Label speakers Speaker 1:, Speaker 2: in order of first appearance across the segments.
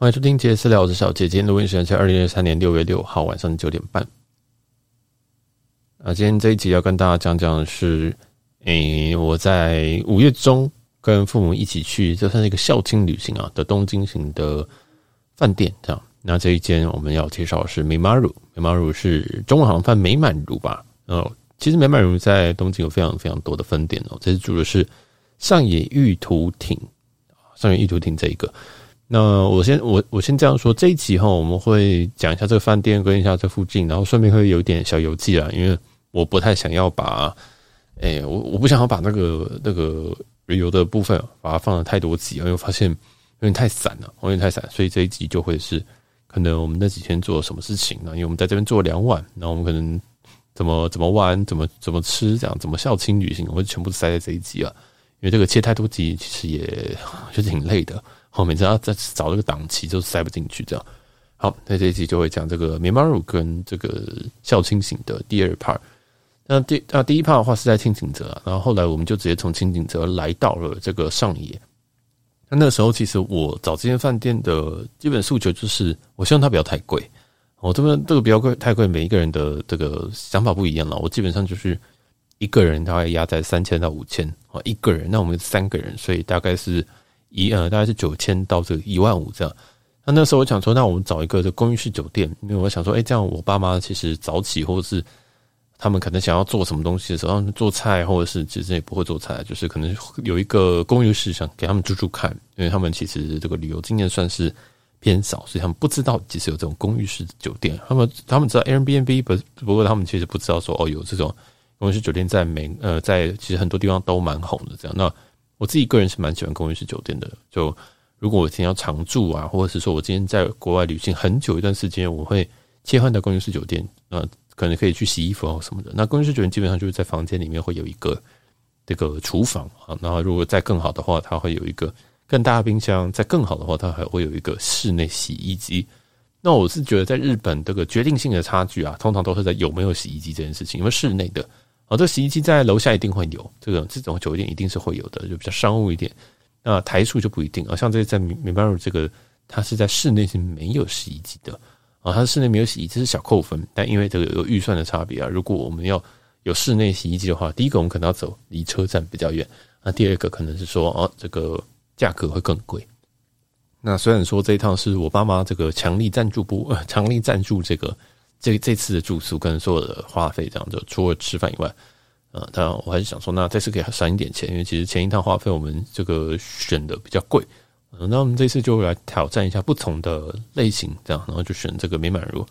Speaker 1: 欢迎收听杰私聊，我是小杰。今天录音时间是二零二三年六月六号晚上九点半。啊，今天这一集要跟大家讲讲的是，诶、我在五月中跟父母一起去，这算是一个校庆旅行啊的东京型的饭店，这样。那这一间我们要介绍的是美马鲁，美马鲁是中文好像翻美满乳吧？哦，其实美满乳在东京有非常非常多的分店哦。这次住的是上野玉图町，上野玉图町这一个。那我先我我先这样说，这一集哈，我们会讲一下这个饭店，跟一下这附近，然后顺便会有点小游记啦，因为我不太想要把，诶、欸，我我不想要把那个那个旅游的部分把它放了太多集，因为发现有点太散了，有点太散，所以这一集就会是可能我们那几天做了什么事情呢？因为我们在这边做了两晚，然后我们可能怎么怎么玩，怎么怎么吃，这样怎么校庆旅行，我会全部塞在这一集啊，因为这个切太多集其实也 就是挺累的。后面只要再找这个档期，就塞不进去。这样好，那这一集就会讲这个美马鲁跟这个校庆型的第二 part。那第那第一 part 的话是在清井泽，然后后来我们就直接从清井泽来到了这个上野。那那时候其实我找这间饭店的基本诉求就是，我希望它不要太贵。我这边这个不要贵太贵，每一个人的这个想法不一样了。我基本上就是一个人大概压在三千到五千啊，一个人。那我们三个人，所以大概是。一呃，大概是九千到这个一万五这样。那那时候我想说，那我们找一个这公寓式酒店，因为我想说，哎，这样我爸妈其实早起，或者是他们可能想要做什么东西的时候，他们做菜，或者是其实也不会做菜，就是可能有一个公寓式想给他们住住看，因为他们其实这个旅游经验算是偏少，所以他们不知道其实有这种公寓式酒店。他们他们知道 Airbnb，不不过他们其实不知道说哦，有这种公寓式酒店在美呃在其实很多地方都蛮红的这样。那我自己个人是蛮喜欢公寓式酒店的。就如果我今天要常住啊，或者是说我今天在国外旅行很久一段时间，我会切换到公寓式酒店，呃，可能可以去洗衣服啊什么的。那公寓式酒店基本上就是在房间里面会有一个这个厨房啊，然后如果再更好的话，它会有一个更大的冰箱；再更好的话，它还会有一个室内洗衣机。那我是觉得在日本这个决定性的差距啊，通常都是在有没有洗衣机这件事情，因为室内的。哦，这洗衣机在楼下一定会有，这个这种酒店一定是会有的，就比较商务一点。那台数就不一定啊，像这在美美马鲁这个，它是在室内是没有洗衣机的啊，它室内没有洗衣机，是小扣分。但因为这个有预算的差别啊，如果我们要有室内洗衣机的话，第一个我们可能要走离车站比较远，那第二个可能是说哦，这个价格会更贵。那虽然说这一趟是我爸妈这个强力赞助不，呃，强力赞助这个。这这次的住宿跟所有的花费，这样就除了吃饭以外，呃，当然我还是想说，那这次可以省一点钱，因为其实前一趟花费我们这个选的比较贵，嗯，那我们这次就来挑战一下不同的类型，这样，然后就选这个美满如。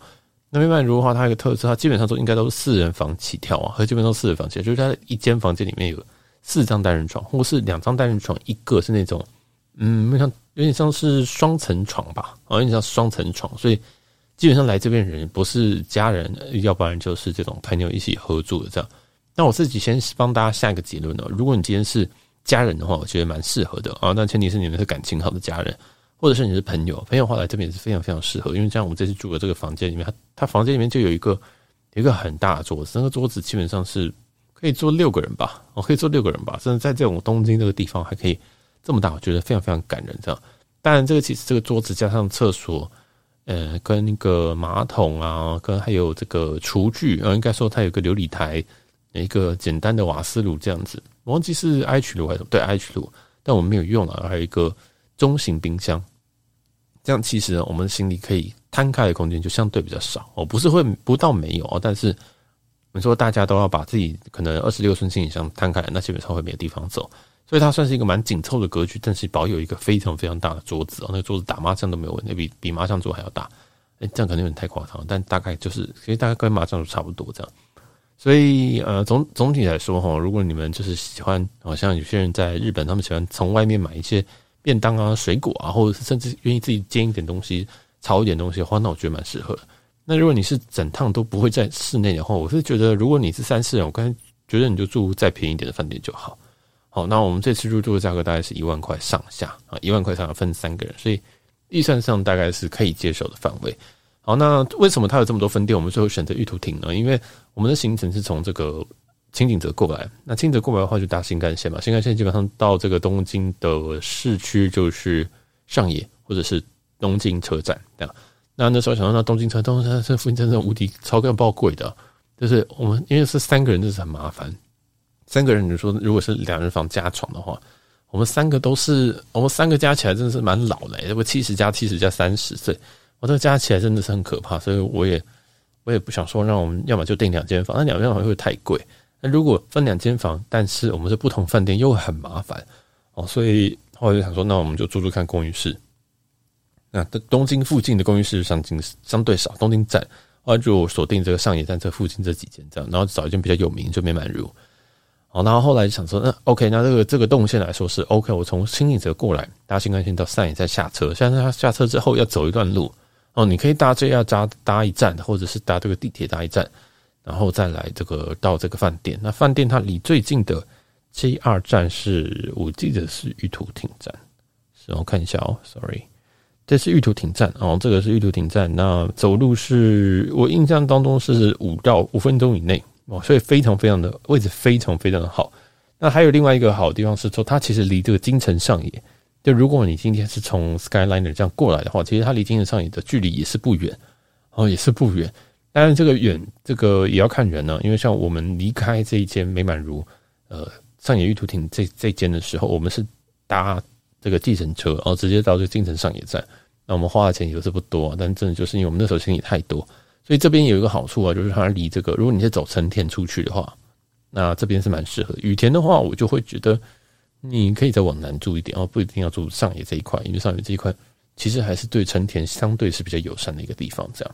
Speaker 1: 那美满如的话，它有个特色，它基本上都应该都是四人房起跳啊，和基本上四人房起跳，就是它的一间房间里面有四张单人床，或是两张单人床，一个是那种，嗯，像有点像是双层床吧，啊，有点像双层床，所以。基本上来这边人不是家人，要不然就是这种朋友一起合住的这样。那我自己先帮大家下一个结论呢，如果你今天是家人的话，我觉得蛮适合的啊。那前提是你们是感情好的家人，或者是你是朋友，朋友的话来这边也是非常非常适合。因为像我们这次住的这个房间里面，它它房间里面就有一个有一个很大的桌子，那个桌子基本上是可以坐六个人吧，哦，可以坐六个人吧。甚至在这种东京这个地方还可以这么大，我觉得非常非常感人这样。当然，这个其实这个桌子加上厕所。呃，跟那个马桶啊，跟还有这个厨具，呃，应该说它有个琉璃台，一个简单的瓦斯炉这样子。忘记是 H 炉还是？对 H 炉，但我们没有用啊。还有一个中型冰箱，这样其实我们行李可以摊开的空间就相对比较少哦，不是会不到没有，但是你说大家都要把自己可能二十六寸行李箱摊开来，那基本上会没有地方走。所以它算是一个蛮紧凑的格局，但是保有一个非常非常大的桌子哦，那个桌子打麻将都没有问题，比比麻将桌还要大。哎，这样可能有点太夸张，但大概就是其实大概跟麻将桌差不多这样。所以呃，总总体来说哈，如果你们就是喜欢，好像有些人在日本，他们喜欢从外面买一些便当啊、水果啊，或者是甚至愿意自己煎一点东西、炒一点东西的话，那我觉得蛮适合的。那如果你是整趟都不会在室内的话，我是觉得如果你是三四人，我刚才觉得你就住再便宜一点的饭店就好。好，那我们这次入住的价格大概是一万块上下啊，一万块上下分三个人，所以预算上大概是可以接受的范围。好，那为什么它有这么多分店？我们最后选择玉图町呢？因为我们的行程是从这个轻井泽过来，那轻井泽过来的话就搭新干线嘛，新干线基本上到这个东京的市区就是上野或者是东京车站这样。那那时候想到，那东京车，东京车这附近真的无敌超贵爆贵的，就是我们因为是三个人，就是很麻烦。三个人，你说如果是两人房加床的话，我们三个都是我们三个加起来真的是蛮老的，这不七十加七十加三十岁，我这个加起来真的是很可怕，所以我也我也不想说让我们要么就订两间房，那两间房会不会太贵。那如果分两间房，但是我们是不同饭店，又很麻烦哦，所以后来就想说，那我们就住住看公寓室。那东京附近的公寓室相对相对少，东京站后来就锁定这个上野站这附近这几间这样，然后找一间比较有名就没满入。好，然后后来就想说，那 OK，那这个这个动线来说是 OK，我从轻井泽过来搭新干线到上野站下车，现在他下车之后要走一段路哦，你可以搭 JR 搭搭一站，或者是搭这个地铁搭一站。然后再来这个到这个饭店，那饭店它离最近的 JR 站是我记得是玉图町站，是我看一下哦，sorry，这是玉图町站哦，这个是玉图町站，那走路是我印象当中是五到五分钟以内哦，所以非常非常的位置非常非常的好。那还有另外一个好的地方是说，它其实离这个京城上野，就如果你今天是从 Skyliner 这样过来的话，其实它离京城上野的距离也是不远哦，也是不远。当然，这个远，这个也要看人呢。因为像我们离开这一间美满如，呃，上野玉图亭这这间的时候，我们是搭这个计程车，然后直接到这个京城上野站。那我们花的钱也是不多，但真的就是因为我们那时候行李太多，所以这边有一个好处啊，就是它离这个，如果你是走成田出去的话，那这边是蛮适合。羽田的话，我就会觉得你可以再往南住一点哦，不一定要住上野这一块，因为上野这一块其实还是对成田相对是比较友善的一个地方，这样。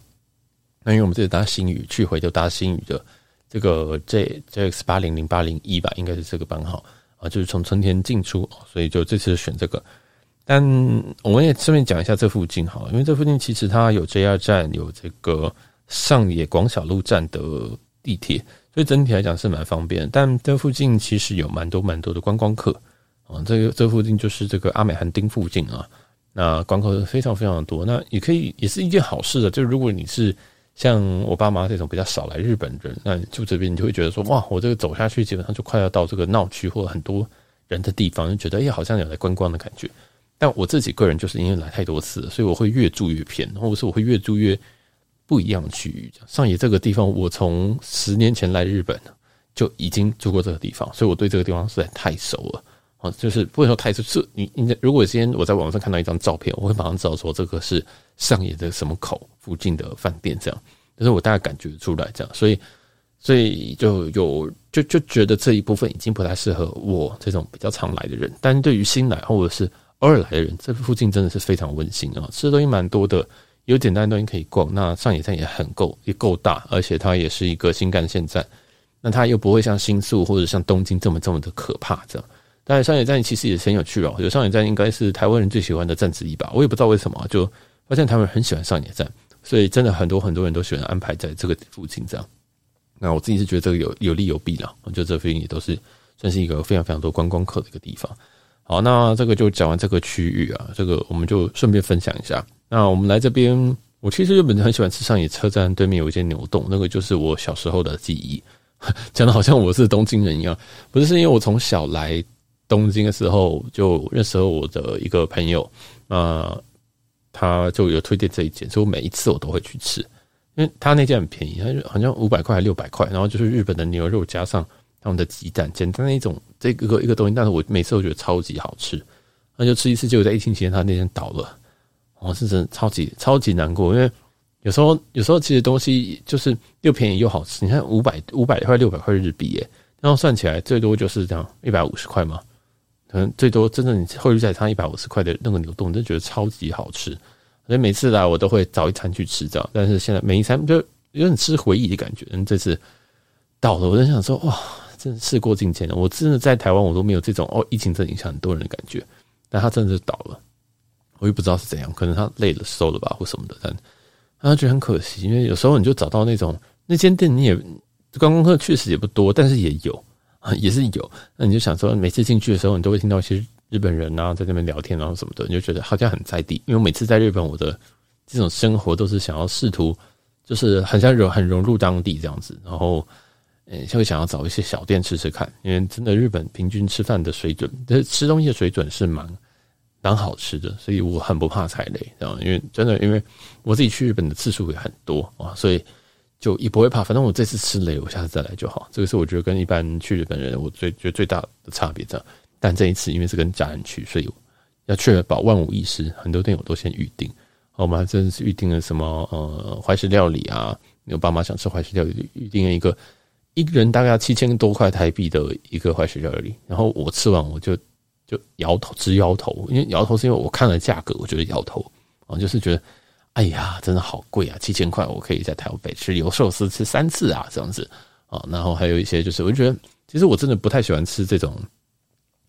Speaker 1: 那因为我们这里搭新宇去回就搭新宇的这个 J JX 八零零八零一吧，应该是这个班号啊，就是从成田进出，所以就这次选这个。但我们也顺便讲一下这附近哈，因为这附近其实它有 JR 站，有这个上野广小路站的地铁，所以整体来讲是蛮方便。但这附近其实有蛮多蛮多的观光客啊，这个这附近就是这个阿美寒町附近啊，那观光客非常非常的多，那也可以也是一件好事的，就如果你是。像我爸妈这种比较少来日本人，那住这边你就会觉得说，哇，我这个走下去基本上就快要到这个闹区或者很多人的地方，就觉得哎，好像有来观光的感觉。但我自己个人就是因为来太多次，所以我会越住越偏，或者是我会越住越不一样的区域。上野这个地方，我从十年前来日本就已经住过这个地方，所以我对这个地方实在太熟了。啊，就是不会说太熟，是你你如果今天我在网上看到一张照片，我会马上知道说这个是上野的什么口附近的饭店，这样，但是我大概感觉出来这样，所以所以就有就就觉得这一部分已经不太适合我这种比较常来的人，但对于新来或者是偶尔来的人，这附近真的是非常温馨啊，吃的东西蛮多的，有简单的东西可以逛，那上野站也很够，也够大，而且它也是一个新干线站，那它又不会像新宿或者像东京这么这么的可怕这样。但是上野站其实也是很有趣哦，有上野站应该是台湾人最喜欢的站之一吧，我也不知道为什么，就发现台湾人很喜欢上野站，所以真的很多很多人都喜欢安排在这个附近这样。那我自己是觉得这个有有利有弊啦，我觉得这附近也都是算是一个非常非常多观光客的一个地方。好，那这个就讲完这个区域啊，这个我们就顺便分享一下。那我们来这边，我其实日本很喜欢吃上野车站对面有一间牛洞，那个就是我小时候的记忆，讲的好像我是东京人一样，不是，是因为我从小来。东京的时候就认识了我的一个朋友，呃，他就有推荐这一间，所以我每一次我都会去吃，因为他那间很便宜，他就好像五百块还六百块，然后就是日本的牛肉加上他们的鸡蛋，简单的一种这个一个东西，但是我每次都觉得超级好吃，那就吃一次，结果在疫情期间他那天倒了，我是真的超级超级难过，因为有时候有时候其实东西就是又便宜又好吃，你看五百五百块六百块日币耶，然后算起来最多就是这样一百五十块嘛。可能最多真的你汇率再差一百五十块的那个牛丼，真的觉得超级好吃。所以每次来我都会找一餐去吃这样。但是现在每一餐就有点吃回忆的感觉。嗯，这次到了，我在想说，哇，真的事过境迁了。我真的在台湾我都没有这种哦，疫情真的影响很多人的感觉。但他真的是倒了，我也不知道是怎样，可能他累了、瘦了吧，或什么的。但他觉得很可惜，因为有时候你就找到那种那间店，你也观光客确实也不多，但是也有。也是有，那你就想说，每次进去的时候，你都会听到一些日本人啊在那边聊天，然后什么的，你就觉得好像很在地。因为每次在日本，我的这种生活都是想要试图，就是很像融很融入当地这样子，然后，嗯，就会想要找一些小店吃吃看。因为真的日本平均吃饭的水准，就是吃东西的水准是蛮当好吃的，所以我很不怕踩雷，这样，因为真的，因为我自己去日本的次数也很多啊，所以就也不会怕。反正我这次吃雷，我下次再来就好。这个是我觉得跟一般去日本人我最觉得最大的差别这样。但这一次因为是跟家人去，所以要确保万无一失，很多店我都先预定。我们还真的是预定了什么呃怀石料理啊，我爸妈想吃怀石料理，预定了一个一个人大概要七千多块台币的一个怀石料理，然后我吃完我就。就摇头，直摇头，因为摇头是因为我看了价格，我觉得摇头啊，就是觉得，哎呀，真的好贵啊，七千块，我可以在台北吃油寿司吃三次啊，这样子啊，然后还有一些就是，我就觉得，其实我真的不太喜欢吃这种，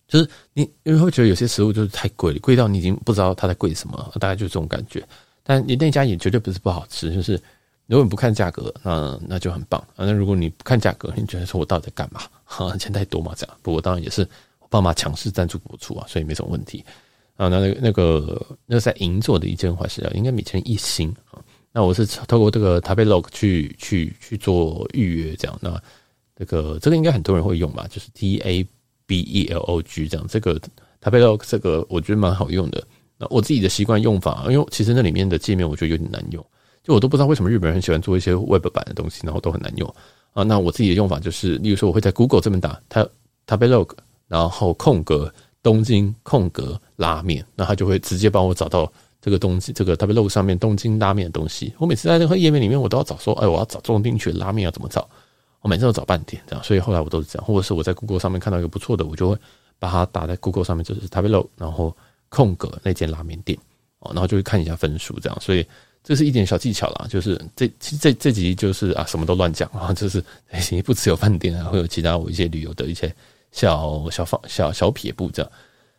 Speaker 1: 就是你因为会觉得有些食物就是太贵了，贵到你已经不知道它在贵什么，大概就是这种感觉。但你那家也绝对不是不好吃，就是如果你不看价格，那那就很棒啊。那如果你不看价格，你觉得说我到底在干嘛？哈，钱太多嘛，这样。不过当然也是。爸妈强势赞助播出啊，所以没什么问题啊。那那个那个那个在银座的一间怀石料，应该每天一星啊。那我是透过这个 Tabelog 去去去做预约，这样。那这个这个应该很多人会用吧？就是 T A B E L O G 这样。这个 Tabelog 这个我觉得蛮好用的。那我自己的习惯用法，因为其实那里面的界面我觉得有点难用，就我都不知道为什么日本人很喜欢做一些 Web 版的东西，然后都很难用啊。那我自己的用法就是，例如说我会在 Google 这边打 Tabelog。然后空格东京空格拉面，那他就会直接帮我找到这个东西，这个 Tabelog 上面东京拉面的东西。我每次在那个页面里面，我都要找说，哎，我要找东京去的拉面要怎么找？我每次都找半天，这样。所以后来我都是这样，或者是我在 Google 上面看到一个不错的，我就会把它打在 Google 上面，就是 Tabelog，然后空格那间拉面店哦，然后就会看一下分数，这样。所以这是一点小技巧啦，就是这其实这这集就是啊，什么都乱讲啊，就是不只有饭店啊，会有其他我一些旅游的一些。小小方小小撇步这样，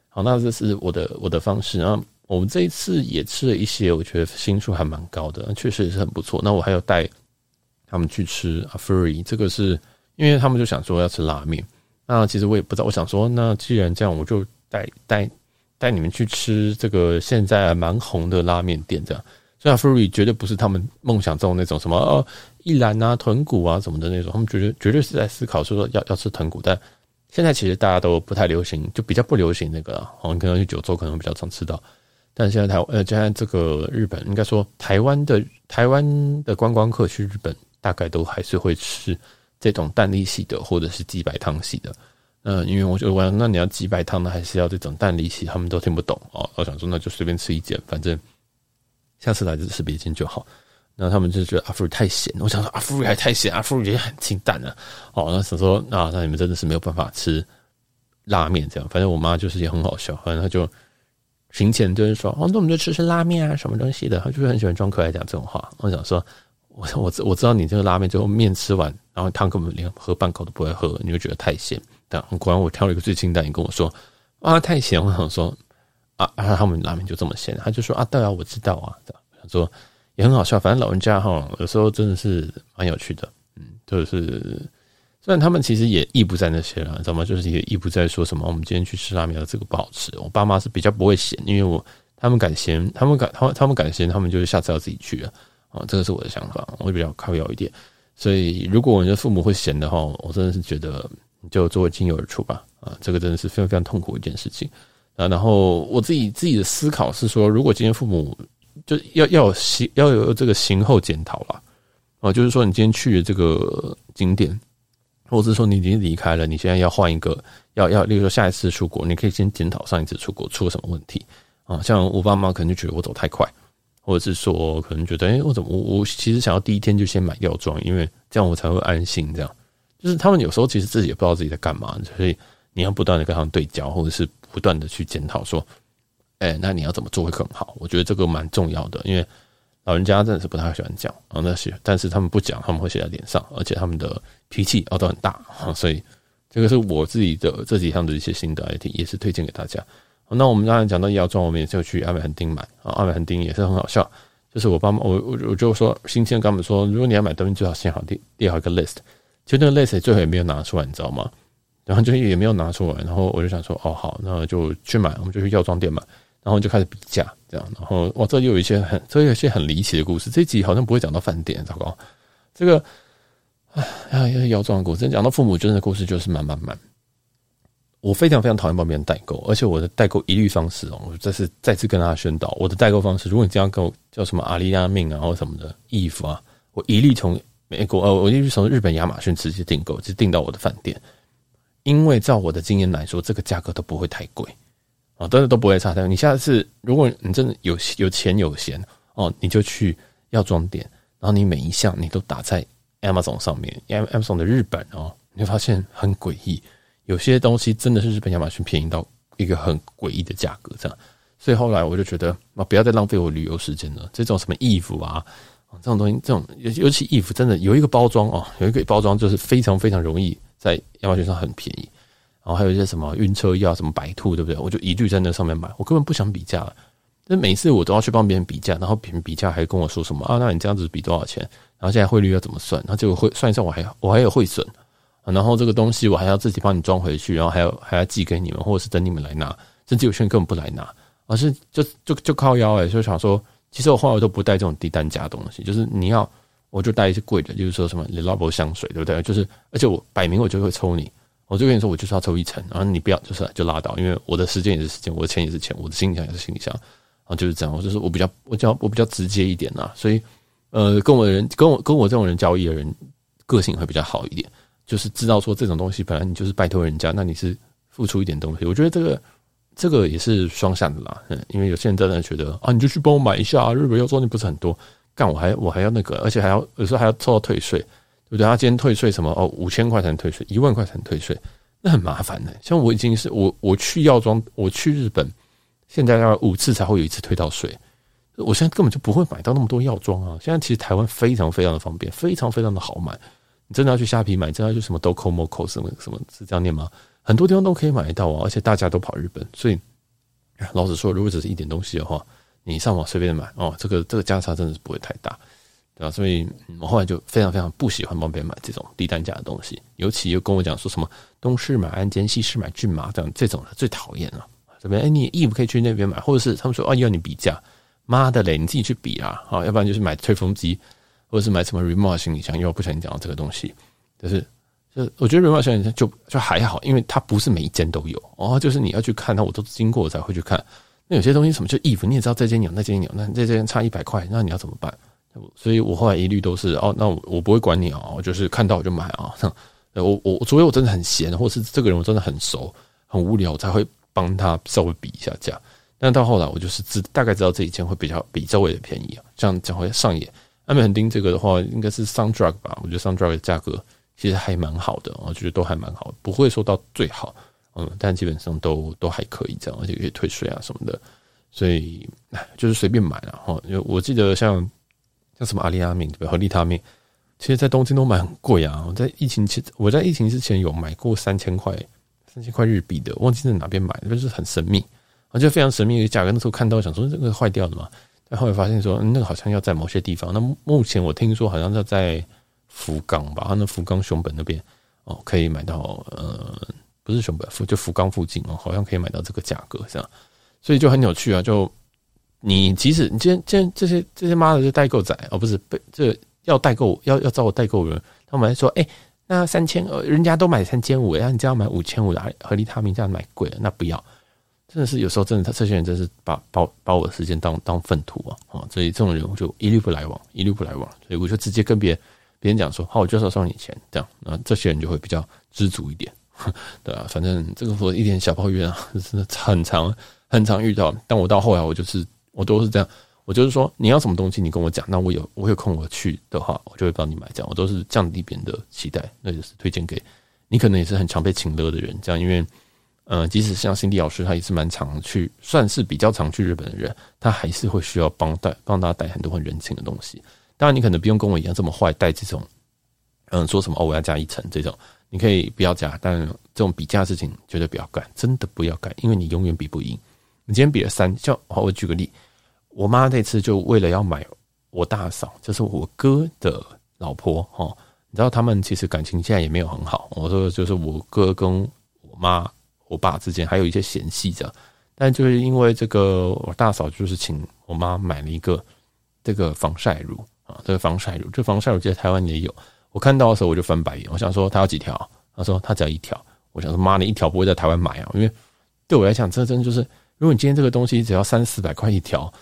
Speaker 1: 好，那这是我的我的方式。然后我们这一次也吃了一些，我觉得星数还蛮高的，确实也是很不错。那我还有带他们去吃 Afuri，这个是因为他们就想说要吃拉面。那其实我也不知道，我想说，那既然这样，我就带带带你们去吃这个现在蛮红的拉面店这样。所以 Afuri 绝对不是他们梦想中那种什么哦一兰啊豚骨啊什么的那种，他们绝对绝对是在思考说要要吃豚骨，但。现在其实大家都不太流行，就比较不流行那个了。哦，你可能去九州可能比较常吃到，但现在台呃，现在这个日本应该说台湾的台湾的观光客去日本，大概都还是会吃这种蛋力系的或者是鸡白汤系的。嗯，因为我觉得那你要鸡白汤呢，还是要这种蛋力系，他们都听不懂哦。我想说那就随便吃一件，反正下次来就吃别间就好。然后他们就觉得阿芙瑞太咸，我想说阿芙瑞还太咸，阿芙瑞也很清淡啊。哦，那想说啊，那你们真的是没有办法吃拉面这样。反正我妈就是也很好笑，反正她就行前就是说，哦，那我们就吃吃拉面啊，什么东西的。她就是很喜欢装可爱讲这种话。我想说，我我我知道你这个拉面最后面吃完，然后汤根本连喝半口都不会喝，你就觉得太咸。但果然我挑了一个最清淡，你跟我说啊太咸，我想说啊啊他们拉面就这么咸，他就说啊对啊我知道啊，我想说。也很好笑，反正老人家哈，有时候真的是蛮有趣的，嗯，就是虽然他们其实也意不在那些了，你知道吗？就是也意不在说什么我们今天去吃拉面了，这个不好吃。我爸妈是比较不会嫌，因为我他们敢嫌，他们敢他们他们敢嫌，他们就是下次要自己去了啊。这个是我的想法，我会比较靠摇一点。所以如果我的父母会嫌的话，我真的是觉得就作为亲友而处吧，啊，这个真的是非常非常痛苦一件事情啊。然后我自己自己的思考是说，如果今天父母。就要要有行要有这个行后检讨啦，啊，就是说你今天去了这个景点，或者是说你已经离开了，你现在要换一个，要要，例如说下一次出国，你可以先检讨上一次出国出了什么问题啊。像我爸妈可能就觉得我走太快，或者是说可能觉得，哎，我怎么我我其实想要第一天就先买药妆，因为这样我才会安心。这样就是他们有时候其实自己也不知道自己在干嘛，所以你要不断的跟他们对焦，或者是不断的去检讨说。哎、那你要怎么做会更好？我觉得这个蛮重要的，因为老人家真的是不太喜欢讲啊那些，但是他们不讲，他们会写在脸上，而且他们的脾气哦都很大啊，所以这个是我自己的这几项的一些心得，也也是推荐给大家。那我们刚才讲到药妆，我们也就去阿美横丁买啊，阿美横丁也是很好笑，就是我爸妈我我我就说，新鲜跟他们说，如果你要买东西，最好先好列列好一个 list，就那个 list 最后也没有拿出来，你知道吗？然后就也没有拿出来，然后我就想说，哦好，那就去买，我们就去药妆店买。然后就开始比价，这样，然后哇，这里有一些很，这有一些很离奇的故事。这一集好像不会讲到饭店，糟糕，这个，哎呀，药妆的故事，讲到父母真的故事就是满满满。我非常非常讨厌帮别人代购，而且我的代购一律方式哦，我这是再次跟大家宣导，我的代购方式，如果你这样购叫什么阿里亚命啊或什么的衣服啊，我一律从美国呃，我一律从日本亚马逊直接订购，就订到我的饭店，因为照我的经验来说，这个价格都不会太贵啊，真的都不会差太多。你下次如果你真的有有钱有闲哦，你就去药妆店，然后你每一项你都打在 Amazon 上面，Amazon 的日本哦，你会发现很诡异。有些东西真的是日本亚马逊便宜到一个很诡异的价格，这样，所以后来我就觉得啊，不要再浪费我旅游时间了。这种什么衣服啊，这种东西，这种尤尤其衣服，真的有一个包装哦，有一个包装就是非常非常容易在亚马逊上很便宜。然后还有一些什么晕车药，什么白兔，对不对？我就一律在那上面买，我根本不想比价。但每次我都要去帮别人比价，然后别人比价还跟我说什么啊？那你这样子比多少钱？然后现在汇率要怎么算？然后结果汇算一算，我还我还有汇损。然后这个东西我还要自己帮你装回去，然后还要还要寄给你们，或者是等你们来拿，甚至有些人根本不来拿，而是就就就靠腰哎，就想说，其实我后来我都不带这种低单价东西，就是你要我就带一些贵的，就是说什么 Le Labo 香水，对不对？就是而且我摆明我就会抽你，我就跟你说我就是要抽一层，然后你不要就是就拉倒，因为我的时间也是时间，我的钱也是钱，我的行李箱也是行李箱，然后就是这样，我就是我比较我比较我比较直接一点呐，所以呃，跟我的人跟我跟我这种人交易的人个性会比较好一点。就是知道说这种东西本来你就是拜托人家，那你是付出一点东西。我觉得这个这个也是双向的啦，嗯，因为有些人真的觉得啊，你就去帮我买一下，日本药妆店不是很多，干我还我还要那个，而且还要有时候还要凑到退税，对不对？他今天退税什么哦，五千块才能退税，一万块才能退税，那很麻烦的。像我已经是我我去药妆，我去日本，现在要五次才会有一次退到税，我现在根本就不会买到那么多药妆啊。现在其实台湾非常非常的方便，非常非常的好买。你真的要去虾皮买，真的要去什么 Docomo 什么什么是这样念吗？很多地方都可以买得到啊，而且大家都跑日本，所以老实说，如果只是一点东西的话，你上网随便买哦，这个这个价差真的是不会太大，对吧？所以我后来就非常非常不喜欢帮别人买这种低单价的东西，尤其又跟我讲说什么东市买鞍韉，西市买骏马这样这种的最讨厌了。这边哎，你衣服可以去那边买，或者是他们说哦要你比价，妈的嘞，你自己去比啊，好，要不然就是买吹风机。或者是买什么 remote 行李箱，因为我不小心讲到这个东西，就是就我觉得 remote 行李箱就就还好，因为它不是每一间都有哦，就是你要去看，那我都经过才会去看。那有些东西什么就衣服，你也知道这间有，那间有，那这间差一百块，那你要怎么办？所以我后来一律都是哦，那我我不会管你哦，我就是看到我就买 啊。我我除非我真的很闲，或是这个人我真的很熟，很无聊，我才会帮他稍微比一下价。但到后来我就是知大概知道这一件会比较比周围的便宜啊，这样讲会上瘾。安美横丁这个的话，应该是 Sundrug 吧？我觉得 Sundrug 的价格其实还蛮好的，我觉得都还蛮好，不会说到最好，嗯，但基本上都都还可以这样，而且可以退税啊什么的，所以就是随便买了哈。因为我记得像像什么阿里阿敏和利他命，其实在东京都买很贵啊。我在疫情前，我在疫情之前有买过三千块三千块日币的，忘记在哪边买的，就是很神秘，而且非常神秘的价格。那时候看到想说这个坏掉了嘛。但后来发现说，那个好像要在某些地方。那目前我听说好像要在福冈吧，那福冈熊本那边哦，可以买到呃，不是熊本，就福冈附近哦，好像可以买到这个价格这样。所以就很有趣啊！就你即使你今天这些这些妈的这代购仔哦，不是被这要代购要要找我代购人，他们还说，哎、那三千呃，人家都买三千五，然后你这样买五千五的，和利他命这样买贵了，那不要。真的是有时候真的，他这些人真是把把把我的时间当当粪土啊！啊，所以这种人我就一律不来往，一律不来往。所以我就直接跟别别人讲说：好，我就要收你钱，这样，那这些人就会比较知足一点，对啊，反正这个说一点小抱怨啊，真的很常很常遇到。但我到后来，我就是我都是这样，我就是说你要什么东西，你跟我讲，那我有我有空我去的话，我就会帮你买。这样，我都是降低别人的期待，那就是推荐给你，可能也是很常被请乐的人，这样，因为。呃，即使像辛迪老师，他也是蛮常去，算是比较常去日本的人，他还是会需要帮带帮他带很多很人情的东西。当然，你可能不用跟我一样这么坏，带这种，嗯，说什么哦，我要加一层这种，你可以不要加，但这种比价事情绝对不要干，真的不要干，因为你永远比不赢。你今天比了三，像，我举个例，我妈这次就为了要买我大嫂，就是我哥的老婆哈，你知道他们其实感情现在也没有很好。我说就是我哥跟我妈。我爸之间还有一些嫌隙着，但就是因为这个，我大嫂就是请我妈买了一个这个防晒乳啊，这个防晒乳，这防晒乳在台湾也有。我看到的时候我就翻白眼，我想说他要几条？他说他只要一条。我想说，妈，你一条不会在台湾买啊？因为对我来讲，这真的就是，如果你今天这个东西只要三四百块一条，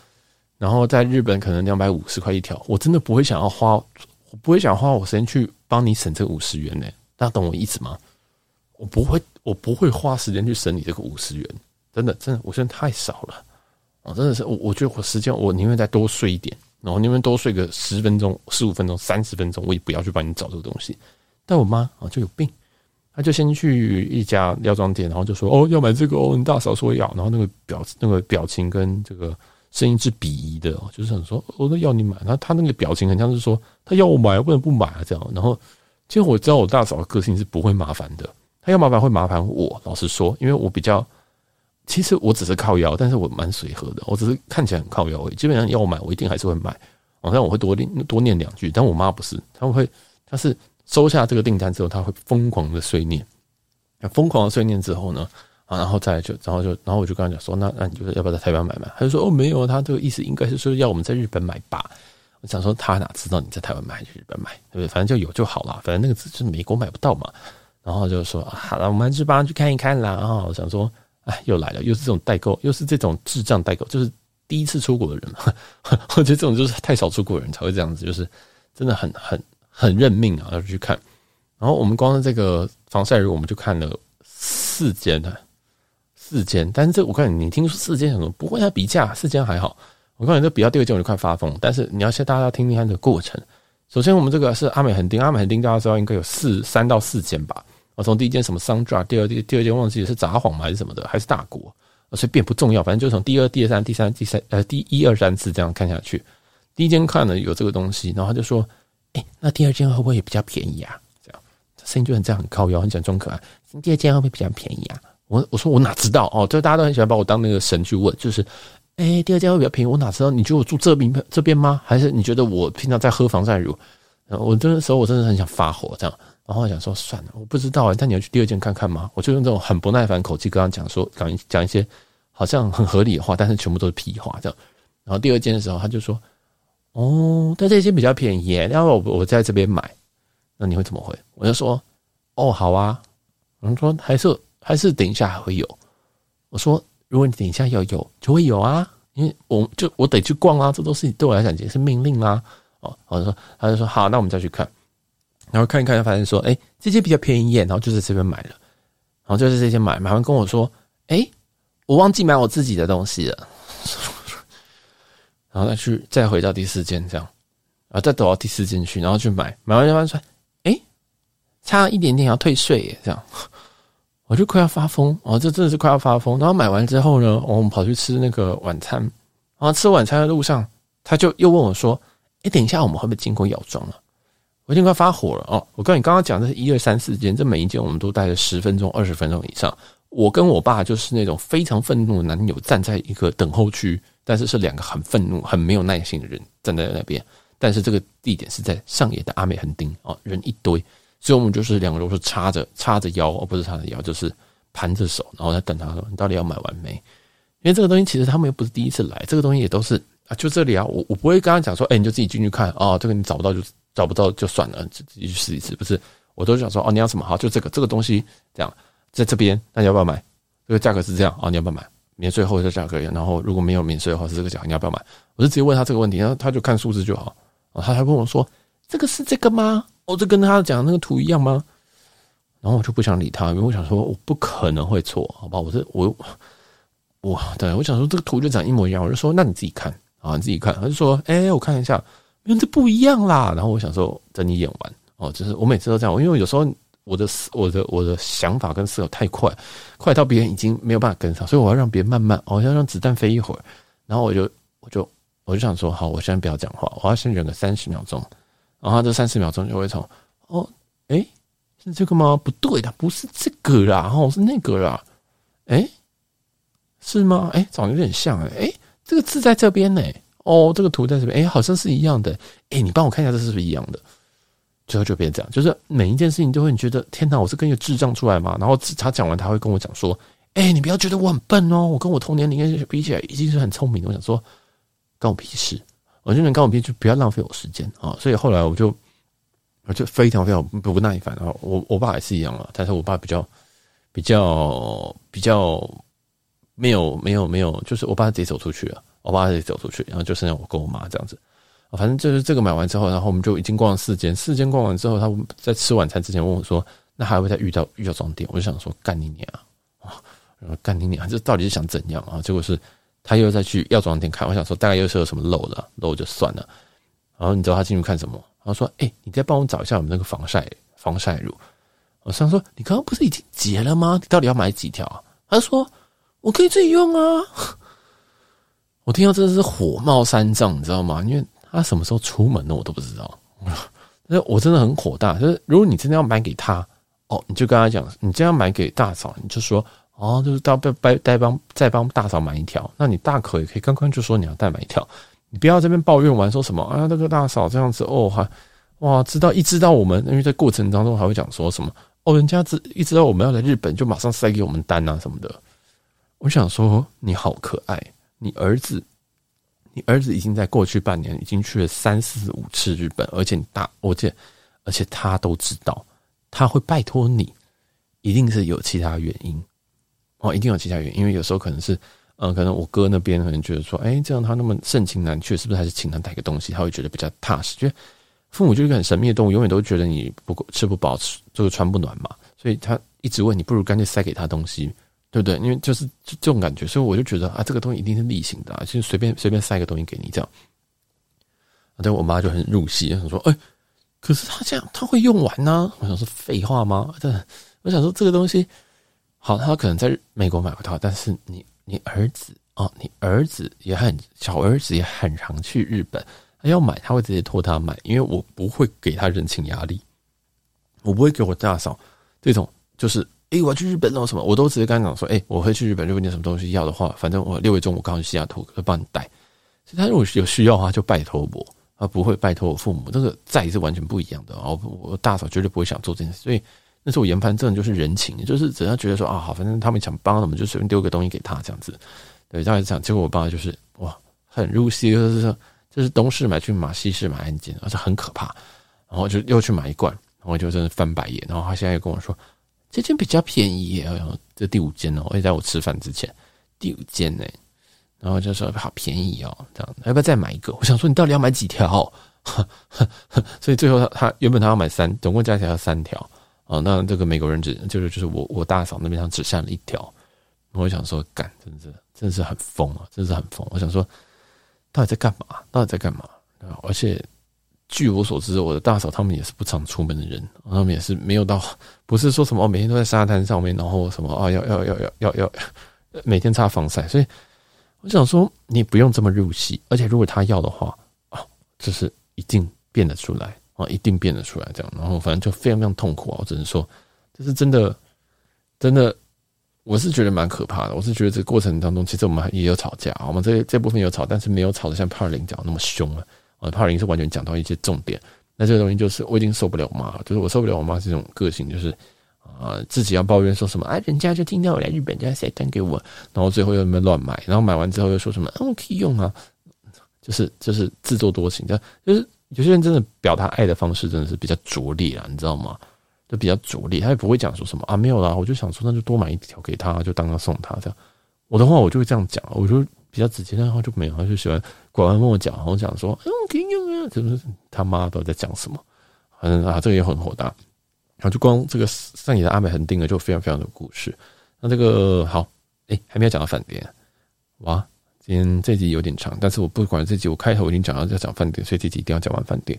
Speaker 1: 然后在日本可能两百五十块一条，我真的不会想要花，我不会想花我时间去帮你省这五十元呢。大家懂我意思吗？我不会，我不会花时间去省你这个五十元，真的，真的，我现在太少了。啊，真的是我，我觉得我时间我宁愿再多睡一点，然后宁愿多睡个十分钟、十五分钟、三十分钟，我也不要去帮你找这个东西。但我妈啊就有病，她就先去一家药妆店，然后就说：“哦，要买这个哦。”你大嫂说要，然后那个表那个表情跟这个声音是鄙夷的，就是很说：“我都要你买。”然后他那个表情很像是说：“他要我买，不能不买啊。”这样。然后其实我知道我大嫂的个性是不会麻烦的，她要麻烦会麻烦我。老实说，因为我比较。其实我只是靠腰，但是我蛮随和的。我只是看起来很靠腰而已。基本上要我买，我一定还是会买。好像我会多念多念两句，但我妈不是，她会，她是收下这个订单之后，她会疯狂的碎念。疯狂的碎念之后呢，啊，然后再就，然后就，然后我就跟他讲说，那那你就是要不要在台湾买嘛？他就说哦，没有，他这个意思应该是说要我们在日本买吧。我想说，他哪知道你在台湾买还是日本买，对不对？反正就有就好了，反正那个字是美国买不到嘛。然后就说好了，我们还是帮她去看一看啦。然后我想说。哎，又来了，又是这种代购，又是这种智障代购，就是第一次出国的人嘛。我觉得这种就是太少出国的人才会这样子，就是真的很很很认命啊，要去看。然后我们光是这个防晒乳，我们就看了四间呢四间，但是这我告诉你，你听说四间很多？不会啊，比价四间还好。我告诉你，这比较第二间我就快发疯。但是你要先大家要听听看这个过程。首先，我们这个是阿美横丁，阿美横丁大家知道应该有四三到四间吧。我从第一间什么桑抓第二第第二间忘记是札幌吗还是什么的，还是大国，所以并不重要。反正就从第二、第三、第三、第三呃第一二三四这样看下去。第一间看了有这个东西，然后他就说：“哎、那第二间会不会也比较便宜啊？”这样声音就很这样很靠腰，很讲装可爱。第二间会不会比较便宜啊？我我说我哪知道哦？就大家都很喜欢把我当那个神去问，就是哎、第二间会比较便宜，我哪知道？你觉得我住这边这边吗？还是你觉得我平常在喝防晒乳？我这个时候我真的很想发火，这样。然后我想说算了，我不知道哎，但你要去第二间看看吗？我就用这种很不耐烦口气跟他讲说，讲讲一些好像很合理的话，但是全部都是屁话这样。然后第二间的时候，他就说：“哦，但这间比较便宜，要不我我在这边买，那你会怎么回？”我就说：“哦，好啊。”然后说：“还是还是等一下还会有。”我说：“如果你等一下要有，就会有啊，因为我就我得去逛啊，这都是对我来讲也是命令啦。”哦，我就说，他就说：“好，那我们再去看。”然后看一看就，发现说：“哎，这些比较便宜。”然后就在这边买了，然后就是这些买，买完跟我说：“哎，我忘记买我自己的东西了。”然后再去再回到第四间，这样，然后再走到第四间去，然后去买，买完就发现说：“哎，差一点点要退税耶。”这样，我就快要发疯哦，这真的是快要发疯。然后买完之后呢，我们跑去吃那个晚餐，然后吃晚餐的路上，他就又问我说：“哎，等一下我们会不会经过药妆啊？”我已经快发火了哦！我跟你刚刚讲的是一二三四间，这每一间我们都待了十分钟、二十分钟以上。我跟我爸就是那种非常愤怒的男友，站在一个等候区，但是是两个很愤怒、很没有耐心的人站在那边。但是这个地点是在上野的阿美横丁哦，人一堆，所以我们就是两个都是叉着叉着腰，而不是叉着腰，就是盘着手，然后在等他说：“你到底要买完没？”因为这个东西其实他们又不是第一次来，这个东西也都是啊，就这里啊，我我不会跟他讲说：“哎，你就自己进去看啊、哦，这个你找不到就。”找不到就算了，自己去试一次。不是，我都想说哦，你要什么好？就这个这个东西这样，在这边，那你要不要买？这个价格是这样哦，你要不要买？免税后的价格，然后如果没有免税的话是这个价，你要不要买？我就直接问他这个问题，然后他就看数字就好。他还跟我说这个是这个吗？哦，这跟他讲那个图一样吗？然后我就不想理他，因为我想说我不可能会错，好吧？我是我我对我想说这个图就长一模一样，我就说那你自己看啊，你自己看。他就说哎、我看一下。因为这不一样啦，然后我想说等你演完哦，就是我每次都这样，因为有时候我的我的我的想法跟思考太快，快到别人已经没有办法跟上，所以我要让别人慢慢，我要让子弹飞一会儿，然后我就我就我就想说，好，我现在不要讲话，我要先忍个三十秒钟，然后这三十秒钟就会从哦，诶，是这个吗？不对的，不是这个啦，哦，是那个啦，诶，是吗？诶，长得有点像诶，诶，这个字在这边呢。哦，这个图在这边，哎，好像是一样的。哎，你帮我看一下，这是不是一样的？最后就变成这样，就是每一件事情都会你觉得，天哪，我是跟一个智障出来嘛？然后他讲完，他会跟我讲说，哎，你不要觉得我很笨哦，我跟我同年龄比起来，已经是很聪明的。我想说，关我屁事，我就能关我屁事，就不要浪费我时间啊！所以后来我就，我就非常非常不耐烦啊。我我爸也是一样啊，但是我爸比较比较比较没有没有没有，就是我爸自己走出去了，我爸自己走出去，然后就剩下我跟我妈这样子。反正就是这个买完之后，然后我们就已经逛了四间，四间逛完之后，他在吃晚餐之前问我说：“那还会再遇到遇到装店？”我就想说：“干你娘啊！干你娘！这到底是想怎样啊？”结果是他又再去药妆店看，我想说大概又是有什么漏的，漏就算了。然后你知道他进去看什么？他说：“哎，你再帮我找一下我们那个防晒防晒乳。”我想说：“你刚刚不是已经结了吗？你到底要买几条？”他说：“我可以自己用啊。”我听到真的是火冒三丈，你知道吗？因为他什么时候出门的？我都不知道。那我真的很火大。就是如果你真的要买给他，哦，你就跟他讲，你这样买给大嫂，你就说，哦，就是到带带带帮再帮大嫂买一条。那你大可也可以刚刚就说你要再买一条，你不要这边抱怨完说什么啊，那个大嫂这样子哦，还哇，知道一知道我们，因为在过程当中还会讲说什么哦，人家知一知道我们要来日本，就马上塞给我们单啊什么的。我想说你好可爱，你儿子。你儿子已经在过去半年已经去了三四五次日本，而且你大，而且而且他都知道，他会拜托你，一定是有其他原因哦，一定有其他原因，因为有时候可能是，嗯、可能我哥那边可能觉得说，哎、这样他那么盛情难却，是不是还是请他带个东西，他会觉得比较踏实。觉得父母就是一个很神秘的动物，永远都觉得你不吃不饱，吃这个穿不暖嘛，所以他一直问你，不如干脆塞给他东西。对不对？因为就是这种感觉，所以我就觉得啊，这个东西一定是例行的，啊，就随便随便塞个东西给你这样。啊，对我妈就很入戏，她说：“哎，可是他这样他会用完呢。”我想说废话吗？真的，我想说这个东西好，他可能在美国买不到，但是你你儿子哦，你儿子也很小儿子也很常去日本，他要买他会直接托他买，因为我不会给他人情压力，我不会给我大嫂这种就是。哎，我要去日本弄什么？我都直接跟他讲说，哎，我会去日本。如果你有什么东西要的话，反正我六月中我刚去西雅图，会帮你带。所以他如果有需要的话，就拜托我，他不会拜托我父母。这个债是完全不一样的。我我大嫂绝对不会想做这件事。所以那时候我研判，这种就是人情，就是只要觉得说啊，好，反正他们想帮，我们就随便丢个东西给他这样子。对，大概是这样。结果我爸就是哇，很入戏，就是说，就是东市买骏马，西市买鞍韉，而且很可怕。然后就又去买一罐，然后就真的翻白眼。然后他现在又跟我说。这间比较便宜耶，然后这第五间哦，而且在我吃饭之前，第五间呢，然后就说好便宜哦，这样要不要再买一个？我想说你到底要买几条？所以最后他他原本他要买三，总共加起来要三条哦。那这个美国人只就是就是我我大嫂那边上只下了一条，我想说干，真的是真的是很疯啊，真的是很疯。我想说到底在干嘛？到底在干嘛？而且。据我所知，我的大嫂他们也是不常出门的人，他们也是没有到，不是说什么哦，每天都在沙滩上面，然后什么啊，要要要要要要每天擦防晒。所以我想说，你不用这么入戏，而且如果他要的话啊，就是一定变得出来啊，一定变得出来这样。然后反正就非常非常痛苦啊，我只能说，这是真的，真的，我是觉得蛮可怕的。我是觉得这个过程当中，其实我们也有吵架，我们这这部分有吵，但是没有吵得像帕尔林讲那么凶啊。帕尔林是完全讲到一些重点，那这个东西就是我已经受不了我妈了，就是我受不了我妈这种个性，就是啊、自己要抱怨说什么，啊，人家就听到我来日本，人家塞单给我，然后最后又那边乱买，然后买完之后又说什么，嗯，我可以用啊，就是就是自作多情，这样就是有些人真的表达爱的方式真的是比较拙劣啊，你知道吗？就比较拙劣，他也不会讲说什么啊，没有啦，我就想说那就多买一条给他，就当他送他这样。我的话我就会这样讲，我就比较直接，然后就没有，他就喜欢。拐弯跟我讲，然后讲说：“嗯，可以用啊，就是他妈都在讲什么？反正啊，这个也很火大。然后就光这个上野的阿美横丁了，就非常非常的故事。那这个好，哎，还没有讲到饭店哇！今天这集有点长，但是我不管这集，我开头已经讲到要讲饭店，所以这集一定要讲完饭店。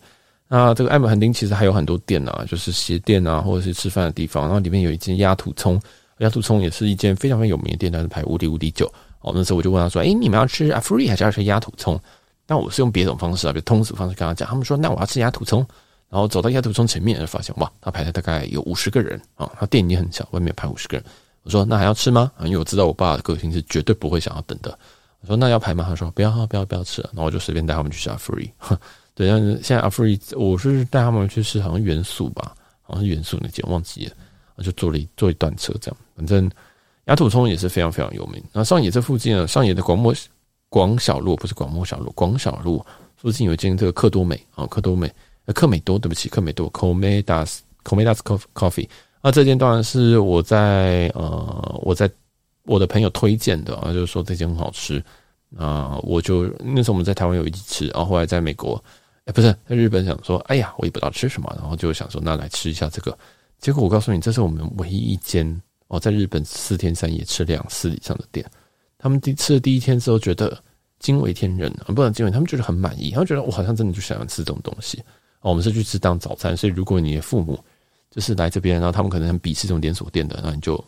Speaker 1: 那这个艾姆横丁其实还有很多店啊，就是鞋店啊，或者是吃饭的地方。然后里面有一间鸭土葱，鸭土葱也是一间非常非常有名的店，但是排无敌无敌久。哦，那时候我就问他说：“哎，你们要吃阿芙瑞还是要吃鸭土葱？”那我是用别种方式啊，比如通俗方式跟他讲。他们说：“那我要吃鸭土葱。”然后走到鸭土葱前面，就发现哇，他排了大概有五十个人啊。他店已经很小，外面排五十个人。我说：“那还要吃吗？”，因为我知道我爸的个性是绝对不会想要等的。我说：“那要排吗？”他说：“不要，不要，不要吃了。”然后我就随便带他们去吃阿芙瑞。对，但是现在阿芙瑞，我是带他们去吃好像元素吧，好像是元素那间忘记了。我就坐了一坐一段车这样，反正。鸭土葱也是非常非常有名。那上野这附近呢，上野的广末广小路不是广末小路，广小路附近有一间这个克多美啊，克多美呃克美多，对不起，克美多 Komedas Komedas Coffee，那这间当然是我在呃我在我的朋友推荐的啊，就是说这间很好吃啊，我就那时候我们在台湾有一起吃，然后后来在美国，哎，不是在日本想说，哎呀，我也不知道吃什么，然后就想说那来吃一下这个，结果我告诉你，这是我们唯一一间哦，在日本四天三夜吃两次以上的店，他们第吃了第一天之后觉得惊为天人啊，不能惊为，他们觉得很满意，他们觉得我好像真的就想要吃这种东西。我们是去吃当早餐，所以如果你的父母就是来这边，然后他们可能很鄙视这种连锁店的，那你就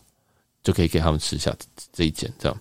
Speaker 1: 就可以给他们吃一下这一件，这样。